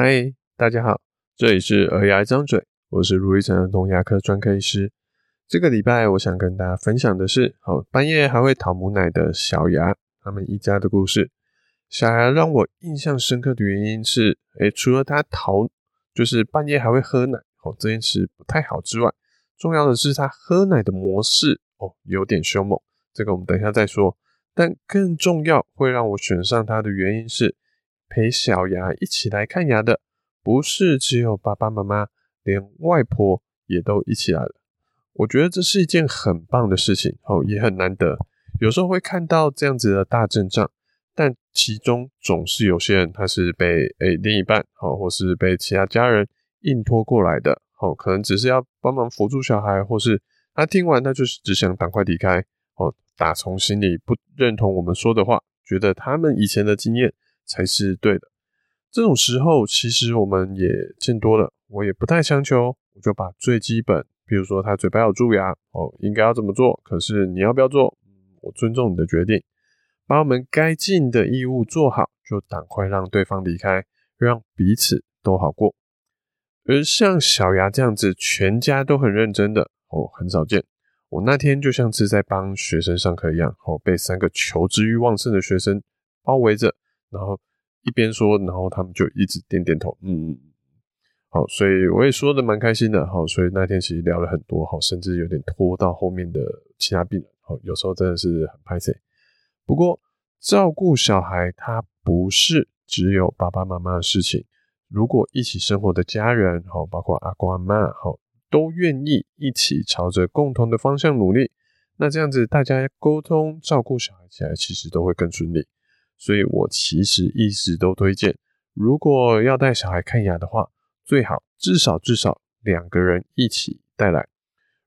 嗨，大家好，这里是儿牙一张嘴，我是卢玉成儿童牙科专科医师。这个礼拜我想跟大家分享的是，好，半夜还会讨母奶的小牙他们一家的故事。小牙让我印象深刻的原因是，诶，除了他讨，就是半夜还会喝奶，哦，这件事不太好之外，重要的是他喝奶的模式，哦，有点凶猛。这个我们等一下再说。但更重要，会让我选上他的原因是。陪小牙一起来看牙的，不是只有爸爸妈妈，连外婆也都一起来了。我觉得这是一件很棒的事情，哦，也很难得。有时候会看到这样子的大阵仗，但其中总是有些人他是被诶、另一半，哦，或是被其他家人硬拖过来的，哦，可能只是要帮忙扶住小孩，或是他听完他就是只想赶快离开，哦，打从心里不认同我们说的话，觉得他们以前的经验。才是对的。这种时候，其实我们也见多了。我也不太强求，我就把最基本，比如说他嘴巴有蛀牙，哦，应该要怎么做？可是你要不要做？我尊重你的决定。把我们该尽的义务做好，就赶快让对方离开，让彼此都好过。而像小牙这样子，全家都很认真的，哦，很少见。我那天就像是在帮学生上课一样，哦，被三个求知欲旺盛的学生包围着。然后一边说，然后他们就一直点点头，嗯嗯，好，所以我也说的蛮开心的，好，所以那天其实聊了很多，好，甚至有点拖到后面的其他病人，好，有时候真的是很拍谢。不过照顾小孩，他不是只有爸爸妈妈的事情，如果一起生活的家人，好，包括阿公阿嬷，好，都愿意一起朝着共同的方向努力，那这样子大家沟通照顾小孩起来，其实都会更顺利。所以我其实一直都推荐，如果要带小孩看牙的话，最好至少至少两个人一起带来。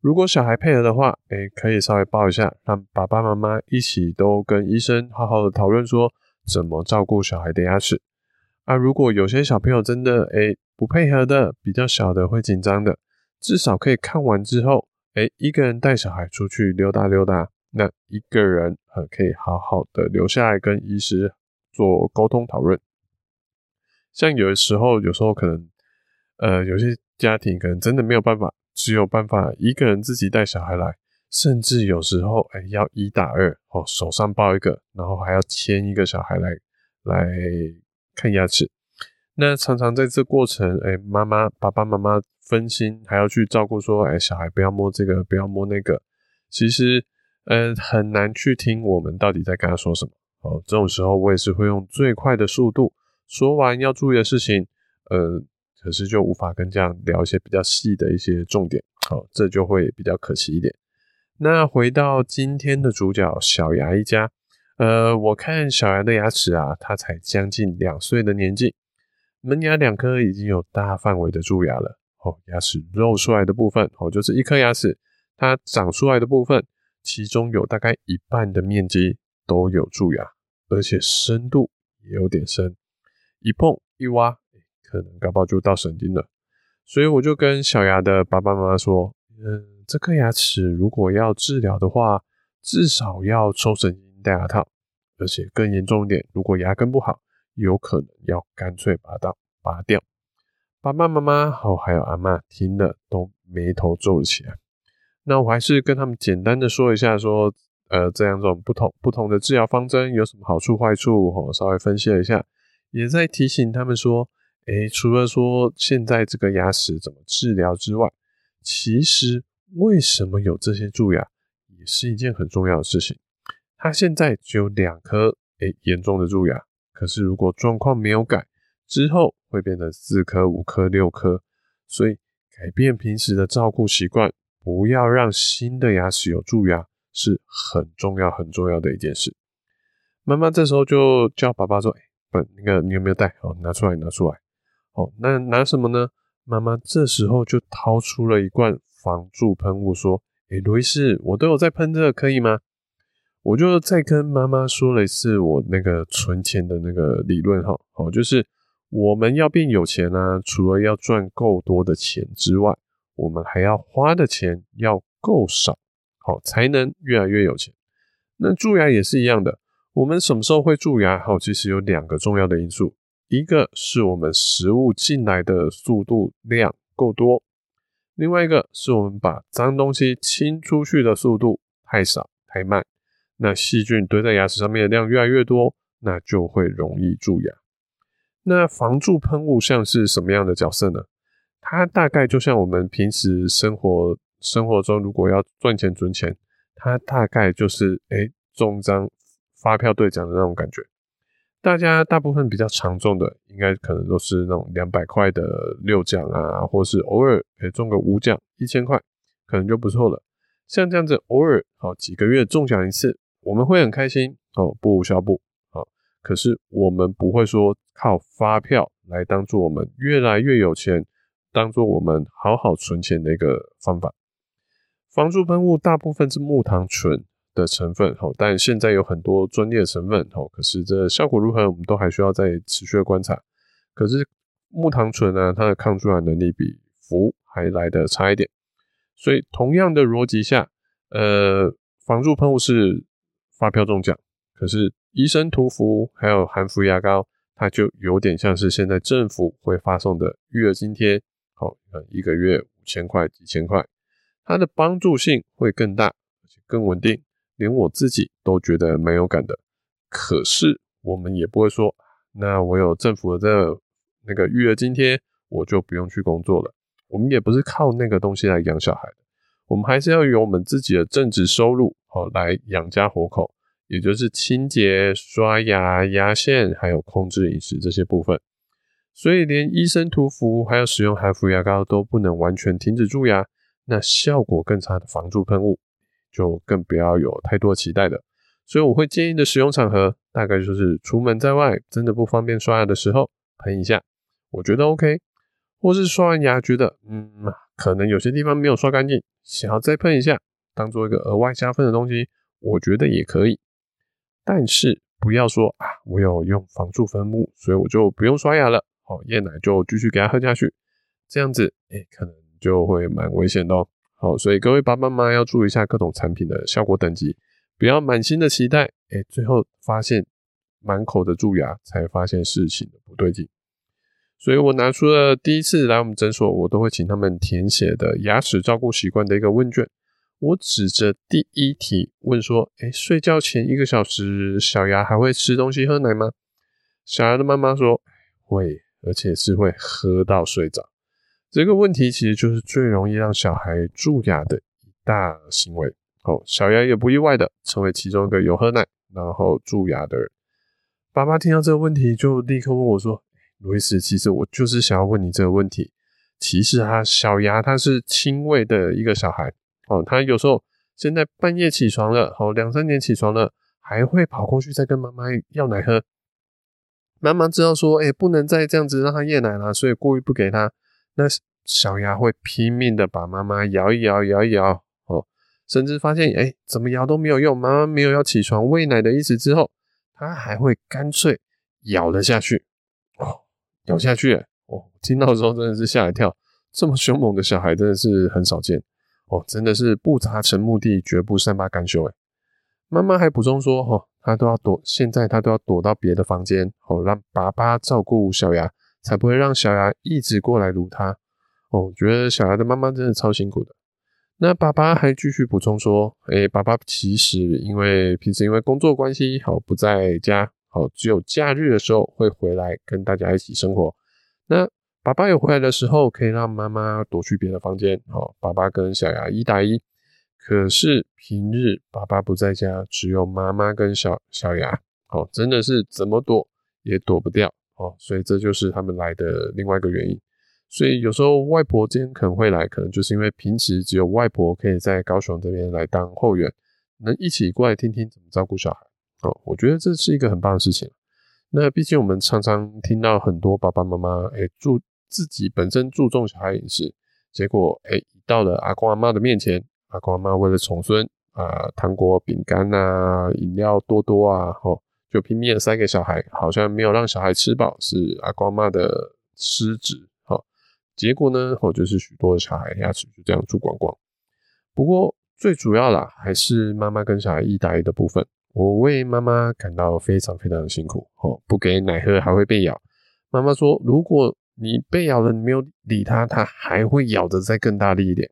如果小孩配合的话，哎，可以稍微抱一下，让爸爸妈妈一起都跟医生好好的讨论说怎么照顾小孩的牙齿。啊，如果有些小朋友真的哎不配合的，比较小的会紧张的，至少可以看完之后，哎，一个人带小孩出去溜达溜达。那一个人呃，可以好好的留下来跟医师做沟通讨论。像有的时候，有时候可能，呃，有些家庭可能真的没有办法，只有办法一个人自己带小孩来，甚至有时候，哎，要一打二哦，手上抱一个，然后还要牵一个小孩来来看牙齿。那常常在这过程，哎，妈妈爸爸妈妈分心，还要去照顾说，哎，小孩不要摸这个，不要摸那个，其实。呃，很难去听我们到底在跟他说什么。哦，这种时候我也是会用最快的速度说完要注意的事情。呃，可是就无法跟这样聊一些比较细的一些重点。好，这就会比较可惜一点。那回到今天的主角小牙一家，呃，我看小牙的牙齿啊，他才将近两岁的年纪，门牙两颗已经有大范围的蛀牙了。哦，牙齿露出来的部分，哦，就是一颗牙齿它长出来的部分。其中有大概一半的面积都有蛀牙，而且深度也有点深，一碰一挖，可能搞不好就到神经了。所以我就跟小牙的爸爸妈妈说：“嗯，这颗牙齿如果要治疗的话，至少要抽神经戴牙套，而且更严重一点，如果牙根不好，有可能要干脆把它拔掉。”爸爸妈妈好，还有阿嬷听了都眉头皱了起来。那我还是跟他们简单的说一下，说，呃，这两种不同不同的治疗方针有什么好处坏处，我稍微分析了一下，也在提醒他们说，诶，除了说现在这个牙齿怎么治疗之外，其实为什么有这些蛀牙，也是一件很重要的事情。它现在只有两颗，诶，严重的蛀牙，可是如果状况没有改，之后会变成四颗、五颗、六颗，所以改变平时的照顾习惯。不要让新的牙齿有蛀牙，是很重要很重要的一件事。妈妈这时候就叫爸爸说：“哎，不，那个你有没有带？哦，拿出来，拿出来。哦，那拿什么呢？”妈妈这时候就掏出了一罐防蛀喷雾，说：“哎，卢医师，我都有在喷这个，可以吗？”我就再跟妈妈说了一次我那个存钱的那个理论哈，哦，就是我们要变有钱啊，除了要赚够多的钱之外。我们还要花的钱要够少，好才能越来越有钱。那蛀牙也是一样的，我们什么时候会蛀牙？好，其实有两个重要的因素，一个是我们食物进来的速度量够多，另外一个是我们把脏东西清出去的速度太少太慢，那细菌堆在牙齿上面的量越来越多，那就会容易蛀牙。那防蛀喷雾像是什么样的角色呢？它大概就像我们平时生活生活中如果要赚钱存钱，它大概就是诶中张发票兑奖的那种感觉。大家大部分比较常中的，应该可能都是那种两百块的六奖啊，或是偶尔诶中个五奖一千块，可能就不错了。像这样子偶尔好几个月中奖一次，我们会很开心哦，不无小补好。可是我们不会说靠发票来当做我们越来越有钱，当做我们好好存钱的一个方法。防蛀喷雾大部分是木糖醇。的成分好，但现在有很多专利的成分好，可是这效果如何，我们都还需要再持续的观察。可是木糖醇呢，它的抗蛀牙能力比氟还来得差一点，所以同样的逻辑下，呃，防蛀喷雾是发票中奖，可是医生涂氟还有含氟牙膏，它就有点像是现在政府会发送的育儿津贴，好，一个月五千块、几千块，它的帮助性会更大，而且更稳定。连我自己都觉得蛮有感的，可是我们也不会说，那我有政府的这那个育儿津贴，我就不用去工作了。我们也不是靠那个东西来养小孩的，我们还是要有我们自己的正职收入，好来养家活口，也就是清洁、刷牙、牙线，还有控制饮食这些部分。所以连医生涂氟，还有使用含氟牙膏都不能完全停止蛀牙，那效果更差的防蛀喷雾。就更不要有太多期待的，所以我会建议的使用场合，大概就是出门在外真的不方便刷牙的时候喷一下，我觉得 OK，或是刷完牙觉得嗯，可能有些地方没有刷干净，想要再喷一下，当做一个额外加分的东西，我觉得也可以。但是不要说啊，我有用防蛀喷雾，所以我就不用刷牙了，好，夜奶就继续给他喝下去，这样子哎、可能就会蛮危险的哦。好，所以各位爸爸妈妈要注意一下各种产品的效果等级，不要满心的期待，哎、最后发现满口的蛀牙，才发现事情的不对劲。所以我拿出了第一次来我们诊所，我都会请他们填写的牙齿照顾习惯的一个问卷。我指着第一题问说：“哎、睡觉前一个小时，小牙还会吃东西喝奶吗？”小牙的妈妈说：“会，而且是会喝到睡着。”这个问题其实就是最容易让小孩蛀牙的一大行为。哦，小牙也不意外的成为其中一个有喝奶然后蛀牙的人。爸爸听到这个问题，就立刻问我说：“路易斯，其实我就是想要问你这个问题。其实啊小牙他是轻喂的一个小孩，哦，他有时候现在半夜起床了，哦，两三点起床了，还会跑过去再跟妈妈要奶喝。妈妈知道说，哎，不能再这样子让他夜奶了，所以故意不给他。”那小牙会拼命的把妈妈摇一摇，摇一摇，哦，甚至发现，哎，怎么摇都没有用，妈妈没有要起床喂奶的意思之后，他还会干脆咬了下去，哦，咬下去，哦，听到的时候真的是吓一跳，这么凶猛的小孩真的是很少见，哦，真的是不达成目的绝不善罢甘休，哎，妈妈还补充说，哦，他都要躲，现在他都要躲到别的房间，哦，让爸爸照顾小牙。才不会让小牙一直过来撸他哦。觉得小牙的妈妈真的超辛苦的。那爸爸还继续补充说：“诶、爸爸其实因为平时因为工作关系，好不在家，好只有假日的时候会回来跟大家一起生活。那爸爸有回来的时候，可以让妈妈躲去别的房间，好，爸爸跟小牙一打一。可是平日爸爸不在家，只有妈妈跟小小牙，哦，真的是怎么躲也躲不掉。”哦，所以这就是他们来的另外一个原因。所以有时候外婆今天可能会来，可能就是因为平时只有外婆可以在高雄这边来当后援，能一起过来听听怎么照顾小孩。哦，我觉得这是一个很棒的事情。那毕竟我们常常听到很多爸爸妈妈，哎，注自己本身注重小孩饮食，结果哎，到了阿公阿妈的面前，阿公阿妈为了重孙啊，糖果、饼干啊，饮料多多啊，吼。就拼命的塞给小孩，好像没有让小孩吃饱，是阿公妈的失职。好，结果呢，哦，就是许多的小孩牙齿就这样蛀光光。不过最主要啦，还是妈妈跟小孩一打一的部分。我为妈妈感到非常非常的辛苦。哦，不给奶喝还会被咬，妈妈说，如果你被咬了，你没有理它，它还会咬得再更大力一点。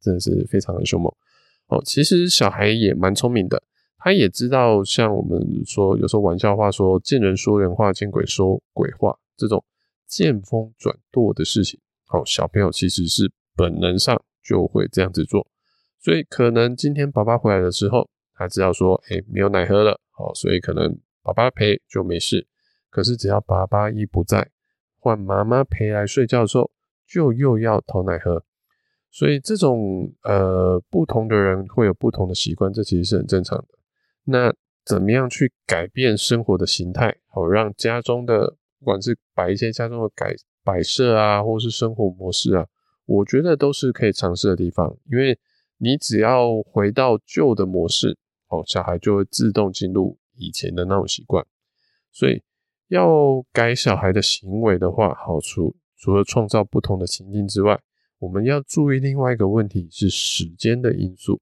真的是非常的凶猛。哦，其实小孩也蛮聪明的，他也知道，像我们说有时候玩笑话说“见人说人话，见鬼说鬼话”这种见风转舵的事情。哦，小朋友其实是本能上就会这样子做，所以可能今天爸爸回来的时候，他知道说，哎，没有奶喝了，哦，所以可能爸爸陪就没事。可是只要爸爸一不在，换妈妈陪来睡觉的时候，就又要讨奶喝。所以这种呃不同的人会有不同的习惯，这其实是很正常的。那怎么样去改变生活的形态，好让家中的不管是摆一些家中的改摆设啊，或是生活模式啊，我觉得都是可以尝试的地方。因为你只要回到旧的模式，哦，小孩就会自动进入以前的那种习惯。所以要改小孩的行为的话，好处除了创造不同的情境之外，我们要注意另外一个问题是时间的因素，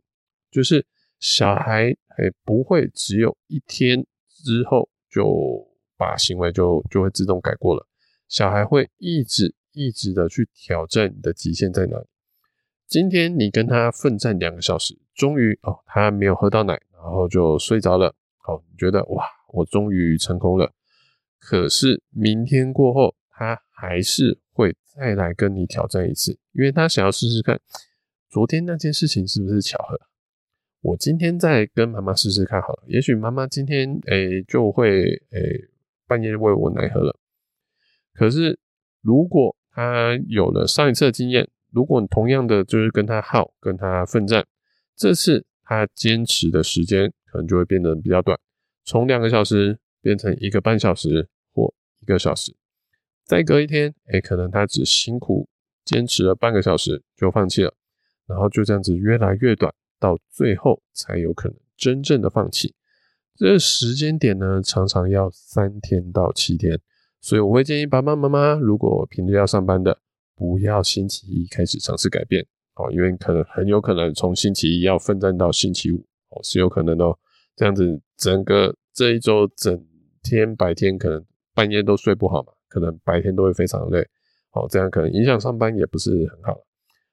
就是小孩诶不会只有一天之后就把行为就就会自动改过了，小孩会一直一直的去挑战你的极限在哪里。今天你跟他奋战两个小时，终于哦他没有喝到奶，然后就睡着了，好，你觉得哇我终于成功了，可是明天过后他还是再来跟你挑战一次，因为他想要试试看，昨天那件事情是不是巧合。我今天再跟妈妈试试看好了，也许妈妈今天诶、就会诶、半夜喂我奶喝了。可是如果他有了上一次的经验，如果你同样的就是跟他耗，跟他奋战，这次他坚持的时间可能就会变得比较短，从两个小时变成一个半小时或一个小时。再隔一天，哎，可能他只辛苦坚持了半个小时就放弃了，然后就这样子越来越短，到最后才有可能真正的放弃。这个时间点呢，常常要三天到七天，所以我会建议爸爸妈妈，如果平日要上班的，不要星期一开始尝试改变哦，因为可能很有可能从星期一要奋战到星期五哦，是有可能的哦。这样子整个这一周整天白天可能半夜都睡不好嘛。可能白天都会非常累，好，这样可能影响上班也不是很好，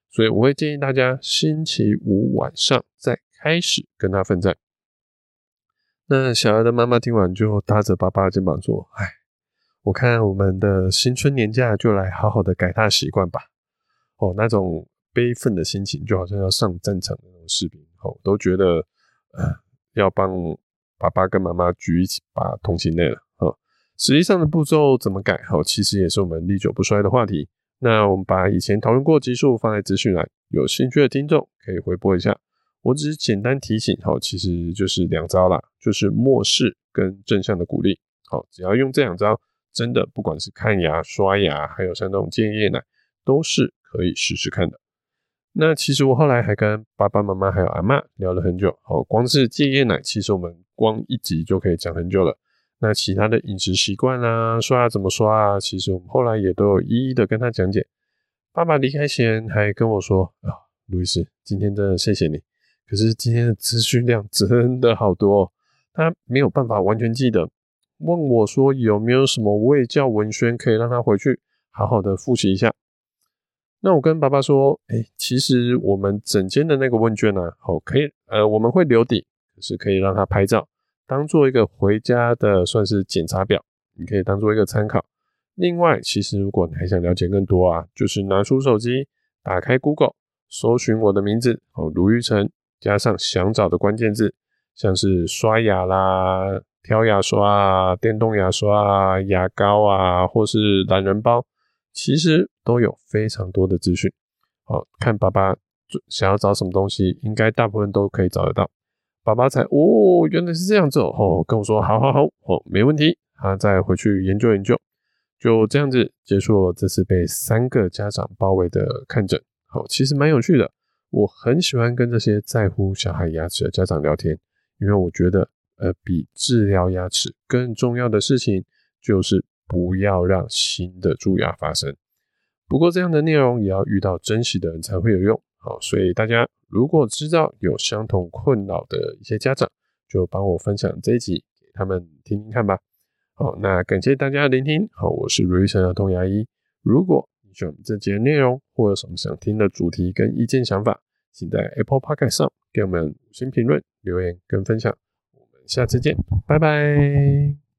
所以我会建议大家星期五晚上再开始跟他奋战。那小孩的妈妈听完就搭着爸爸的肩膀说：“哎，我看我们的新春年假就来好好的改他习惯吧。”哦，那种悲愤的心情就好像要上战场的那种士兵，哦，都觉得呃要帮爸爸跟妈妈举一把同心泪了。实际上的步骤怎么改？好，其实也是我们历久不衰的话题。那我们把以前讨论过的集数放在资讯栏，有兴趣的听众可以回播一下。我只是简单提醒，好，其实就是两招啦，就是漠视跟正向的鼓励。好，只要用这两招，真的不管是看牙、刷牙，还有像那种戒夜奶，都是可以试试看的。那其实我后来还跟爸爸妈妈还有阿嬷聊了很久。好，光是戒夜奶，其实我们光一集就可以讲很久了。那其他的饮食习惯啊，刷牙怎么刷啊？其实我们后来也都有一一的跟他讲解。爸爸离开前还跟我说：“啊，路易斯，今天真的谢谢你。可是今天的资讯量真的好多，他没有办法完全记得。问我说有没有什么卫教文宣可以让他回去好好的复习一下？那我跟爸爸说：哎，其实我们整间的那个问卷呢，好，可以，呃，我们会留底，是可以让他拍照。”当做一个回家的算是检查表，你可以当做一个参考。另外，其实如果你还想了解更多啊，就是拿出手机，打开 Google，搜寻我的名字哦，卢昱丞，加上想找的关键字，像是刷牙啦、挑牙刷啊、电动牙刷啊、牙膏啊，或是懒人包，其实都有非常多的资讯。好，看爸爸想要找什么东西，应该大部分都可以找得到。爸爸才哦，原来是这样子哦，跟我说好好好哦，没问题，他再回去研究研究，就这样子结束了这次被三个家长包围的看诊。好，其实蛮有趣的，我很喜欢跟这些在乎小孩牙齿的家长聊天，因为我觉得呃，比治疗牙齿更重要的事情就是不要让新的蛀牙发生。不过这样的内容也要遇到珍惜的人才会有用。好，所以大家。如果知道有相同困扰的一些家长，就帮我分享这一集给他们听听看吧。好，那感谢大家的聆听。好，我是卢医生的童牙医。如果你喜欢我们这节内容，或有什么想听的主题跟意见想法，请在 Apple Podcast 上给我们五星评论、留言跟分享。我们下次见，拜拜。